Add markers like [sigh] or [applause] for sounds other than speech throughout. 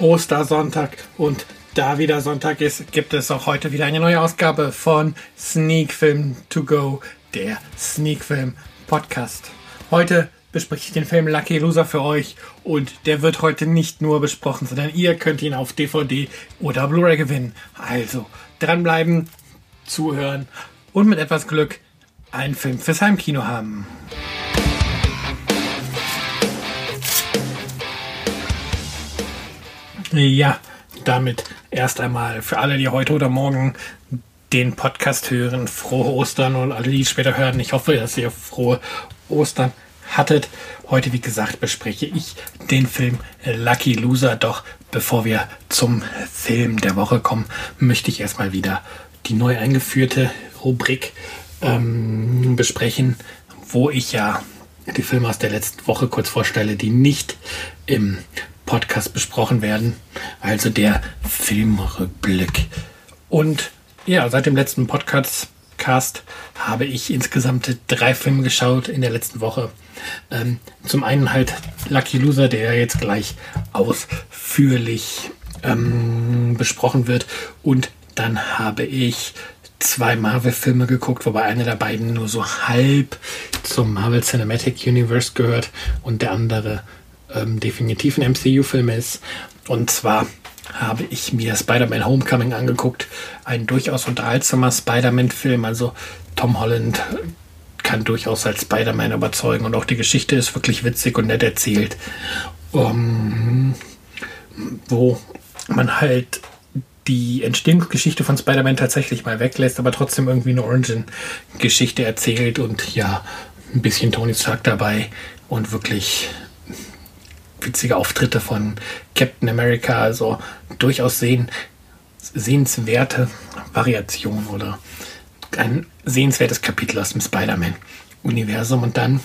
Ostersonntag und da wieder Sonntag ist, gibt es auch heute wieder eine neue Ausgabe von Sneak Film To Go, der Sneak Film Podcast. Heute bespreche ich den Film Lucky Loser für euch und der wird heute nicht nur besprochen, sondern ihr könnt ihn auf DVD oder Blu-ray gewinnen. Also dranbleiben, zuhören und mit etwas Glück einen Film fürs Heimkino haben. Ja, damit erst einmal für alle, die heute oder morgen den Podcast hören, frohe Ostern und alle, die später hören. Ich hoffe, dass ihr frohe Ostern hattet. Heute, wie gesagt, bespreche ich den Film Lucky Loser. Doch bevor wir zum Film der Woche kommen, möchte ich erstmal wieder die neu eingeführte Rubrik ähm, besprechen, wo ich ja die Filme aus der letzten Woche kurz vorstelle, die nicht im Podcast besprochen werden. Also der Filmrückblick. Und ja, seit dem letzten Podcast habe ich insgesamt drei Filme geschaut in der letzten Woche. Ähm, zum einen halt Lucky Loser, der jetzt gleich ausführlich ähm, besprochen wird. Und dann habe ich zwei Marvel-Filme geguckt, wobei einer der beiden nur so halb zum Marvel Cinematic Universe gehört und der andere ähm, definitiv ein MCU-Film ist. Und zwar habe ich mir Spider-Man Homecoming angeguckt. Ein durchaus unterhaltsamer Spider-Man-Film. Also Tom Holland kann durchaus als Spider-Man überzeugen und auch die Geschichte ist wirklich witzig und nett erzählt. Um, wo man halt die Entstehungsgeschichte von Spider-Man tatsächlich mal weglässt, aber trotzdem irgendwie eine Origin-Geschichte erzählt und ja, ein bisschen Tony Stark dabei und wirklich witzige Auftritte von Captain America, also durchaus sehen, sehenswerte Variation oder ein sehenswertes Kapitel aus dem Spider-Man-Universum. Und dann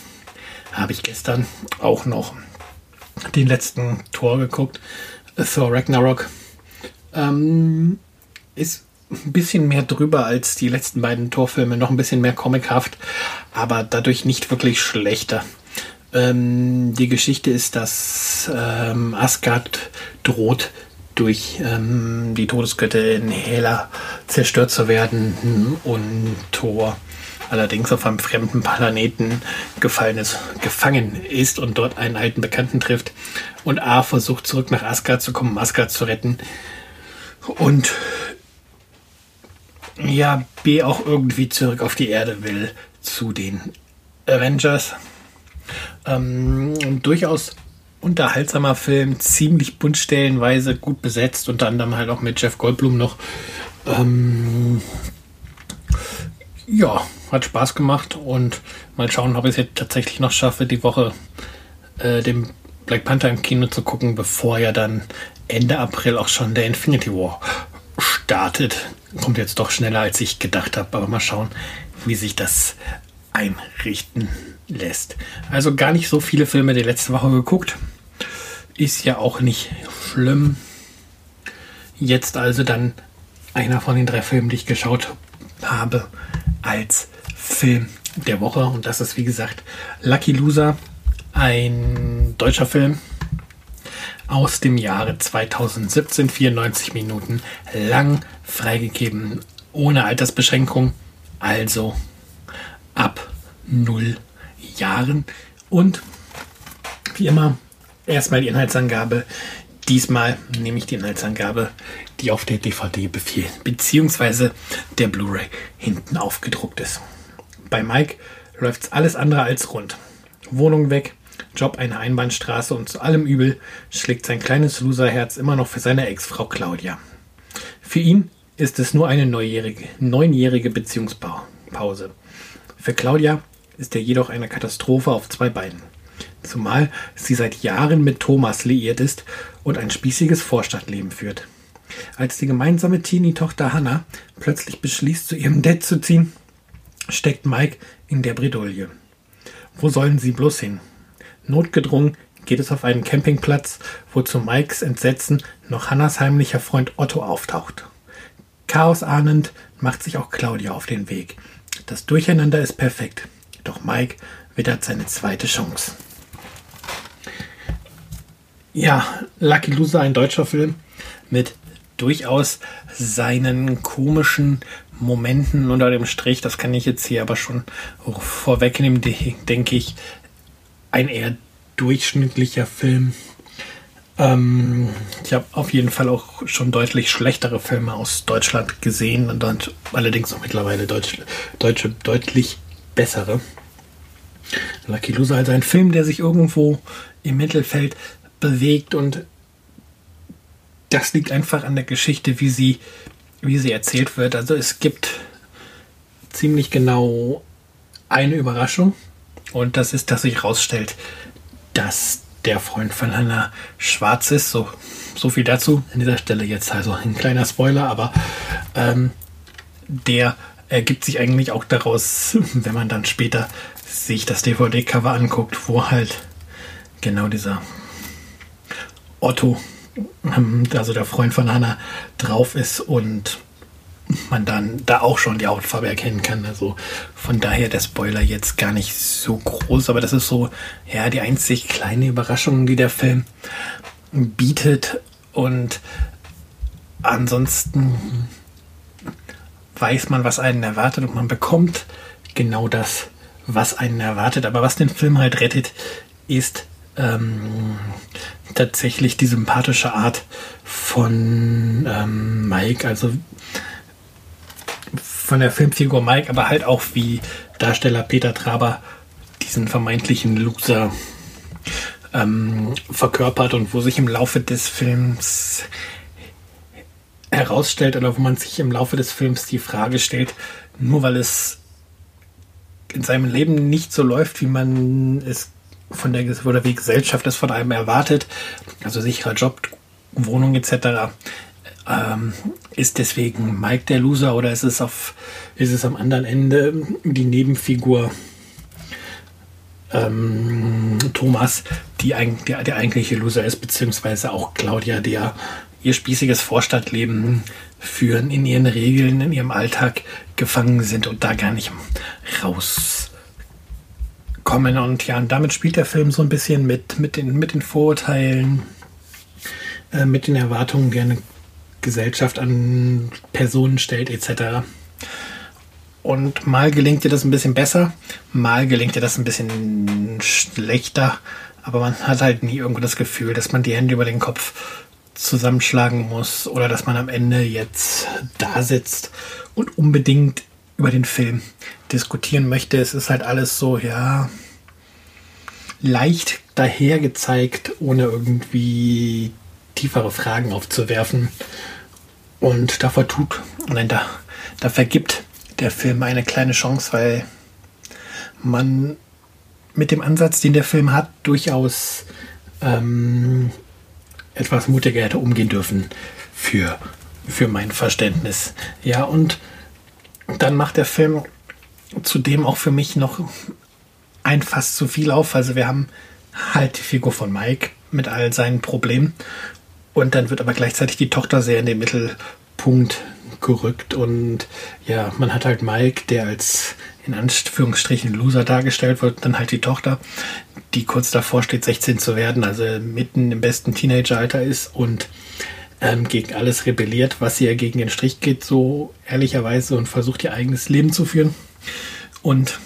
habe ich gestern auch noch den letzten Tor geguckt, Thor Ragnarok. Ähm, ist ein bisschen mehr drüber als die letzten beiden Torfilme, noch ein bisschen mehr comichaft, aber dadurch nicht wirklich schlechter. Ähm, die Geschichte ist, dass ähm, Asgard droht, durch ähm, die Todesgöttin Hela zerstört zu werden und Thor allerdings auf einem fremden Planeten gefallen ist, gefangen ist und dort einen alten Bekannten trifft. Und A versucht zurück nach Asgard zu kommen, um Asgard zu retten. Und ja, B auch irgendwie zurück auf die Erde will zu den Avengers. Ähm, durchaus unterhaltsamer Film, ziemlich bunt stellenweise, gut besetzt, unter anderem halt auch mit Jeff Goldblum noch. Ähm, ja, hat Spaß gemacht und mal schauen, ob ich es jetzt tatsächlich noch schaffe, die Woche äh, den Black Panther im Kino zu gucken, bevor ja dann Ende April auch schon der Infinity War startet. Kommt jetzt doch schneller, als ich gedacht habe, aber mal schauen, wie sich das einrichten lässt. Also gar nicht so viele Filme die letzte Woche geguckt. Ist ja auch nicht schlimm. Jetzt also dann einer von den drei Filmen, die ich geschaut habe, als Film der Woche. Und das ist wie gesagt Lucky Loser, ein deutscher Film aus dem Jahre 2017, 94 Minuten lang, freigegeben, ohne Altersbeschränkung, also ab 0 Jahren. Und wie immer, erstmal die Inhaltsangabe. Diesmal nehme ich die Inhaltsangabe, die auf der DVD befiehlt, beziehungsweise der Blu-ray hinten aufgedruckt ist. Bei Mike läuft es alles andere als rund. Wohnung weg, Job eine Einbahnstraße und zu allem Übel schlägt sein kleines Loserherz immer noch für seine Ex-Frau Claudia. Für ihn ist es nur eine neunjährige Beziehungspause. Für Claudia ist er jedoch eine Katastrophe auf zwei Beinen. Zumal sie seit Jahren mit Thomas liiert ist und ein spießiges Vorstadtleben führt. Als die gemeinsame Teenie-Tochter Hannah plötzlich beschließt, zu ihrem Dad zu ziehen, steckt Mike in der Bredouille. Wo sollen sie bloß hin? Notgedrungen geht es auf einen Campingplatz, wo zu Mikes Entsetzen noch Hannas heimlicher Freund Otto auftaucht. Chaos ahnend macht sich auch Claudia auf den Weg. Das Durcheinander ist perfekt. Doch Mike wittert seine zweite Chance. Ja, Lucky Loser, ein deutscher Film mit durchaus seinen komischen Momenten unter dem Strich. Das kann ich jetzt hier aber schon vorwegnehmen, denke ich. Ein eher durchschnittlicher Film. Ähm, ich habe auf jeden Fall auch schon deutlich schlechtere Filme aus Deutschland gesehen und allerdings auch mittlerweile Deutsch, deutsche deutlich bessere. Lucky Loser, also ein Film, der sich irgendwo im Mittelfeld bewegt und das liegt einfach an der Geschichte, wie sie, wie sie erzählt wird. Also es gibt ziemlich genau eine Überraschung und das ist, dass sich herausstellt, dass der Freund von Hannah schwarz ist. So, so viel dazu an dieser Stelle jetzt also ein kleiner Spoiler, aber ähm, der ergibt sich eigentlich auch daraus, [laughs] wenn man dann später sich das DVD-Cover anguckt, wo halt genau dieser Otto, ähm, also der Freund von Hannah, drauf ist und man dann da auch schon die Hautfarbe erkennen kann. Also von daher der Spoiler jetzt gar nicht so groß, aber das ist so, ja, die einzig kleine Überraschung, die der Film bietet. Und ansonsten weiß man, was einen erwartet und man bekommt genau das, was einen erwartet. Aber was den Film halt rettet, ist ähm, tatsächlich die sympathische Art von ähm, Mike. Also von der Filmfigur Mike, aber halt auch wie Darsteller Peter Traber diesen vermeintlichen Loser ähm, verkörpert und wo sich im Laufe des Films herausstellt oder wo man sich im Laufe des Films die Frage stellt, nur weil es in seinem Leben nicht so läuft, wie man es von der oder wie Gesellschaft es von einem erwartet, also sicherer Job, Wohnung etc., ähm, ist deswegen Mike der Loser oder ist es auf ist es am anderen Ende die Nebenfigur ähm, Thomas, die der, der eigentliche Loser ist, beziehungsweise auch Claudia, der ihr spießiges Vorstadtleben führen, in ihren Regeln, in ihrem Alltag gefangen sind und da gar nicht rauskommen. Und ja, und damit spielt der Film so ein bisschen mit, mit, den, mit den Vorurteilen, äh, mit den Erwartungen, die eine Gesellschaft an Personen stellt, etc. Und mal gelingt dir das ein bisschen besser, mal gelingt dir das ein bisschen schlechter, aber man hat halt nie irgendwo das Gefühl, dass man die Hände über den Kopf zusammenschlagen muss oder dass man am Ende jetzt da sitzt und unbedingt über den Film diskutieren möchte. Es ist halt alles so, ja, leicht daher gezeigt, ohne irgendwie tiefere Fragen aufzuwerfen. Und da vertut, nein, da, da vergibt der Film eine kleine Chance, weil man mit dem Ansatz, den der Film hat, durchaus ähm, etwas mutiger hätte umgehen dürfen für, für mein Verständnis. Ja, und dann macht der Film zudem auch für mich noch ein Fass zu viel auf. Also wir haben halt die Figur von Mike mit all seinen Problemen und dann wird aber gleichzeitig die Tochter sehr in den Mittelpunkt gerückt und ja, man hat halt Mike, der als in Anführungsstrichen Loser dargestellt wird, dann halt die Tochter, die kurz davor steht, 16 zu werden, also mitten im besten Teenageralter ist und ähm, gegen alles rebelliert, was ihr gegen den Strich geht, so ehrlicherweise und versucht ihr eigenes Leben zu führen. Und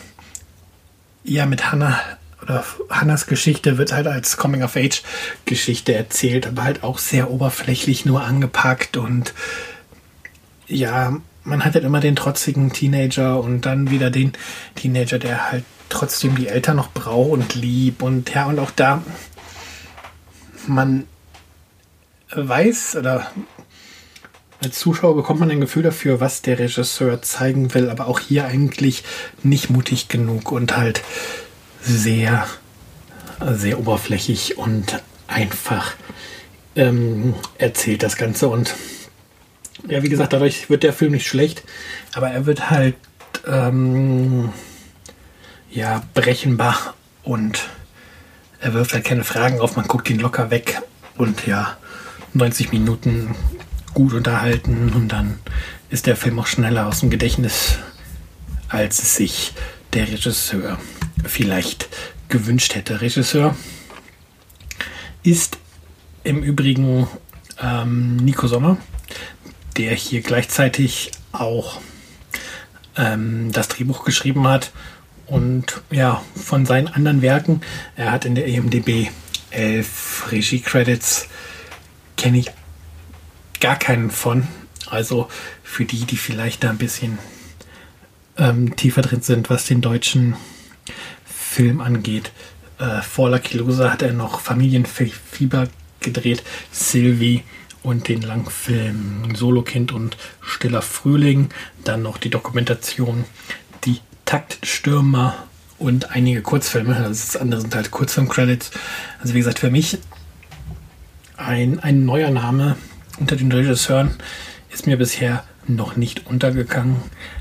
ja, mit Hannah oder Hannas Geschichte wird halt als Coming-of-Age-Geschichte erzählt, aber halt auch sehr oberflächlich nur angepackt und ja, man hat halt immer den trotzigen Teenager und dann wieder den Teenager, der halt trotzdem die Eltern noch braucht und lieb und ja, und auch da man weiß oder als Zuschauer bekommt man ein Gefühl dafür, was der Regisseur zeigen will, aber auch hier eigentlich nicht mutig genug und halt sehr, sehr oberflächlich und einfach ähm, erzählt das Ganze. Und ja, wie gesagt, dadurch wird der Film nicht schlecht, aber er wird halt ähm, ja brechenbar und er wirft halt keine Fragen auf, man guckt ihn locker weg. Und ja, 90 Minuten gut unterhalten. Und dann ist der Film auch schneller aus dem Gedächtnis, als es sich der Regisseur vielleicht gewünscht hätte. Regisseur ist im Übrigen ähm, Nico Sommer, der hier gleichzeitig auch ähm, das Drehbuch geschrieben hat und ja, von seinen anderen Werken, er hat in der EMDB elf Regie-Credits, kenne ich gar keinen von. Also für die, die vielleicht da ein bisschen ähm, tiefer drin sind, was den deutschen Film angeht. Äh, vor Lucky Loser hat er noch Familienfieber gedreht, Sylvie und den Langfilm Solokind und Stiller Frühling. Dann noch die Dokumentation Taktstürmer und einige Kurzfilme. Das andere sind halt Kurzfilm-Credits. Also wie gesagt, für mich ein, ein neuer Name unter den Regisseuren ist mir bisher noch nicht untergegangen,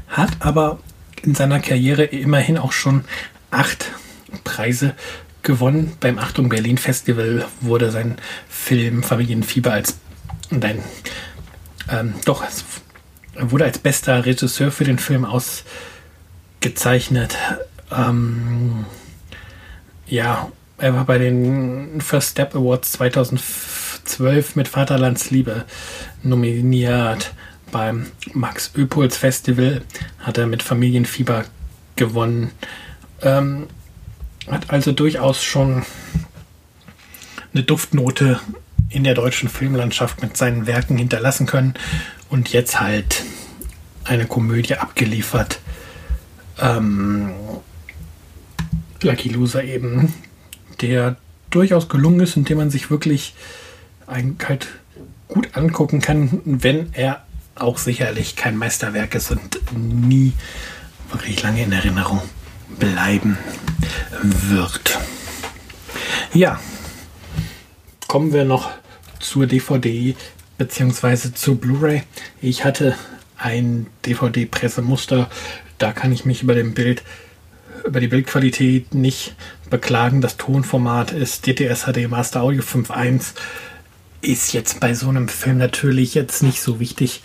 hat aber in seiner Karriere immerhin auch schon acht Preise gewonnen. Beim Achtung Berlin Festival wurde sein Film Familienfieber als nein, ähm, doch, wurde als bester Regisseur für den Film ausgezeichnet. Ähm, ja, er war bei den First Step Awards 2012 mit Vaterlandsliebe nominiert. Beim Max Öpols Festival hat er mit Familienfieber gewonnen. Ähm, hat also durchaus schon eine Duftnote in der deutschen Filmlandschaft mit seinen Werken hinterlassen können und jetzt halt eine Komödie abgeliefert. Ähm, Lucky Loser eben, der durchaus gelungen ist und den man sich wirklich halt gut angucken kann, wenn er auch sicherlich kein Meisterwerk ist und nie wirklich lange in Erinnerung bleiben wird. Ja, kommen wir noch zur DVD bzw. zur Blu-ray. Ich hatte ein DVD-Pressemuster, da kann ich mich über dem Bild über die Bildqualität nicht beklagen. Das Tonformat ist DTS HD Master Audio 5.1. Ist jetzt bei so einem Film natürlich jetzt nicht so wichtig,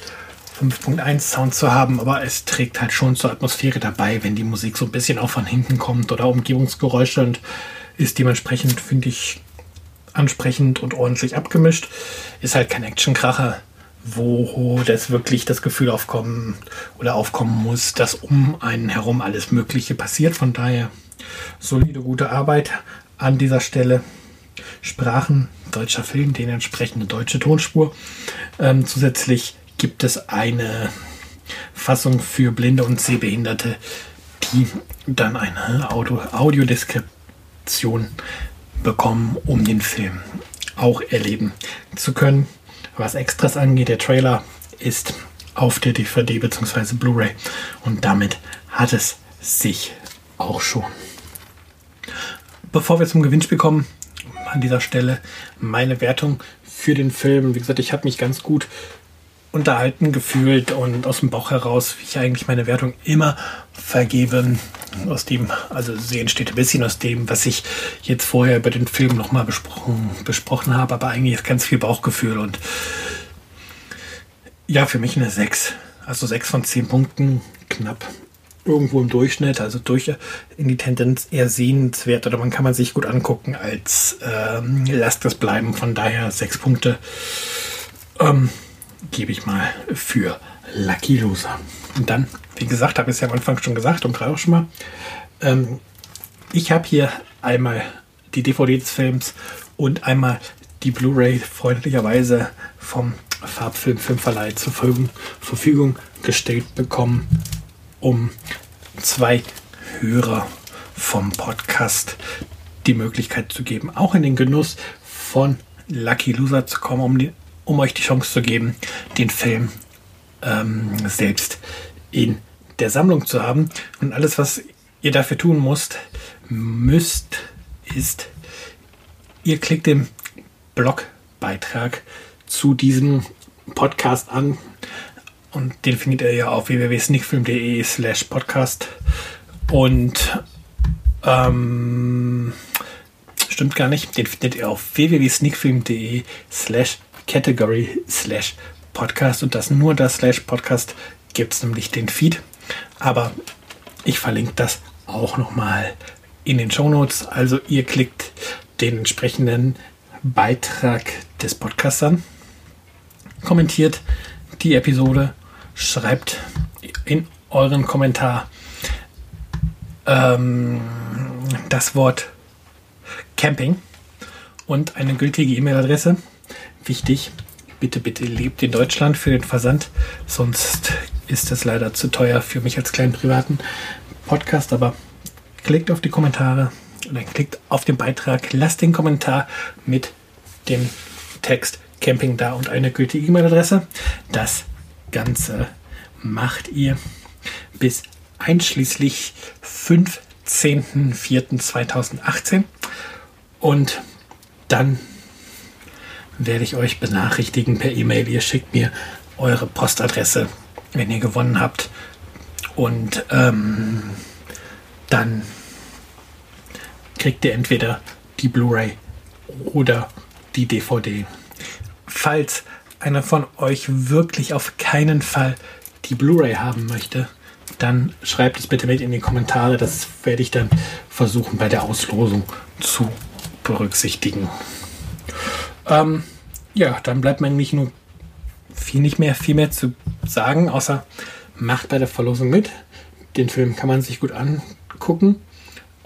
5.1 Sound zu haben, aber es trägt halt schon zur Atmosphäre dabei, wenn die Musik so ein bisschen auch von hinten kommt oder Umgebungsgeräusche und ist dementsprechend, finde ich, ansprechend und ordentlich abgemischt. Ist halt kein Actionkracher, wo das wirklich das Gefühl aufkommen oder aufkommen muss, dass um einen herum alles Mögliche passiert. Von daher solide, gute Arbeit an dieser Stelle. Sprachen, deutscher Film, den entsprechende deutsche Tonspur. Ähm, zusätzlich gibt es eine Fassung für Blinde und Sehbehinderte, die dann eine Audio Audiodeskription bekommen, um den Film auch erleben zu können. Was Extras angeht, der Trailer ist auf der DVD bzw. Blu-ray und damit hat es sich auch schon. Bevor wir zum Gewinnspiel kommen, an dieser Stelle meine Wertung für den Film. Wie gesagt, ich habe mich ganz gut unterhalten gefühlt und aus dem Bauch heraus, wie ich eigentlich meine Wertung immer vergebe. Aus dem, also sie entsteht ein bisschen aus dem, was ich jetzt vorher über den Film nochmal besprochen, besprochen habe, aber eigentlich ist ganz viel Bauchgefühl und ja, für mich eine 6. Also 6 von 10 Punkten, knapp irgendwo im Durchschnitt, also durch in die Tendenz eher sehenswert oder man kann man sich gut angucken als ähm, lasst das bleiben. Von daher 6 Punkte. Ähm, gebe ich mal für Lucky Loser. Und dann, wie gesagt, habe ich es ja am Anfang schon gesagt und gerade auch schon mal, ähm, ich habe hier einmal die DVD des Films und einmal die Blu-ray freundlicherweise vom Farbfilm Filmverleih zur Verfügung, gestellt bekommen, um zwei Hörer vom Podcast die Möglichkeit zu geben, auch in den Genuss von Lucky Loser zu kommen, um die um euch die Chance zu geben, den Film ähm, selbst in der Sammlung zu haben. Und alles, was ihr dafür tun müsst, müsst, ist, ihr klickt den Blogbeitrag zu diesem Podcast an. Und den findet ihr ja auf www.sneakfilm.de slash podcast. Und ähm, stimmt gar nicht, den findet ihr auf www.sneakfilm.de slash Category slash Podcast und das nur das slash Podcast gibt es nämlich den Feed. Aber ich verlinke das auch nochmal in den Show Notes. Also ihr klickt den entsprechenden Beitrag des Podcasts an, kommentiert die Episode, schreibt in euren Kommentar ähm, das Wort Camping und eine gültige E-Mail-Adresse. Wichtig, bitte, bitte lebt in Deutschland für den Versand, sonst ist es leider zu teuer für mich als kleinen privaten Podcast, aber klickt auf die Kommentare oder klickt auf den Beitrag, lasst den Kommentar mit dem Text Camping da und eine gültige E-Mail-Adresse. Das Ganze macht ihr bis einschließlich 15.04.2018 und dann werde ich euch benachrichtigen per E-Mail. Ihr schickt mir eure Postadresse, wenn ihr gewonnen habt. Und ähm, dann kriegt ihr entweder die Blu-ray oder die DVD. Falls einer von euch wirklich auf keinen Fall die Blu-ray haben möchte, dann schreibt es bitte mit in die Kommentare. Das werde ich dann versuchen bei der Auslosung zu berücksichtigen. Ähm, ja, dann bleibt mir eigentlich nur viel nicht mehr, viel mehr zu sagen, außer macht bei der Verlosung mit. Den Film kann man sich gut angucken.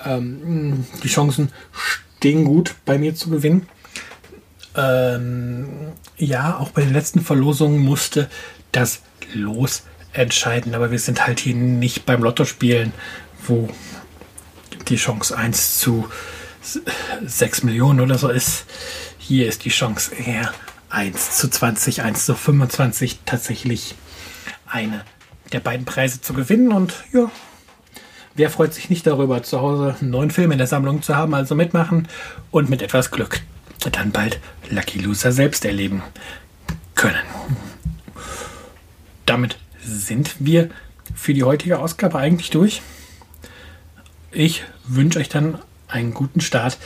Ähm, die Chancen stehen gut bei mir zu gewinnen. Ähm, ja, auch bei den letzten Verlosungen musste das Los entscheiden, aber wir sind halt hier nicht beim Lotto spielen, wo die Chance 1 zu 6 Millionen oder so ist. Hier ist die Chance eher 1 zu 20, 1 zu 25 tatsächlich eine der beiden Preise zu gewinnen. Und ja, wer freut sich nicht darüber, zu Hause einen neuen Film in der Sammlung zu haben, also mitmachen und mit etwas Glück dann bald Lucky Loser selbst erleben können. Damit sind wir für die heutige Ausgabe eigentlich durch. Ich wünsche euch dann einen guten Start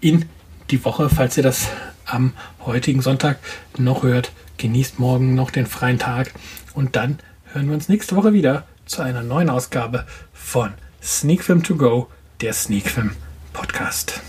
in die Woche, falls ihr das am heutigen Sonntag noch hört. Genießt morgen noch den freien Tag und dann hören wir uns nächste Woche wieder zu einer neuen Ausgabe von Sneak Film To Go, der Sneak Film Podcast.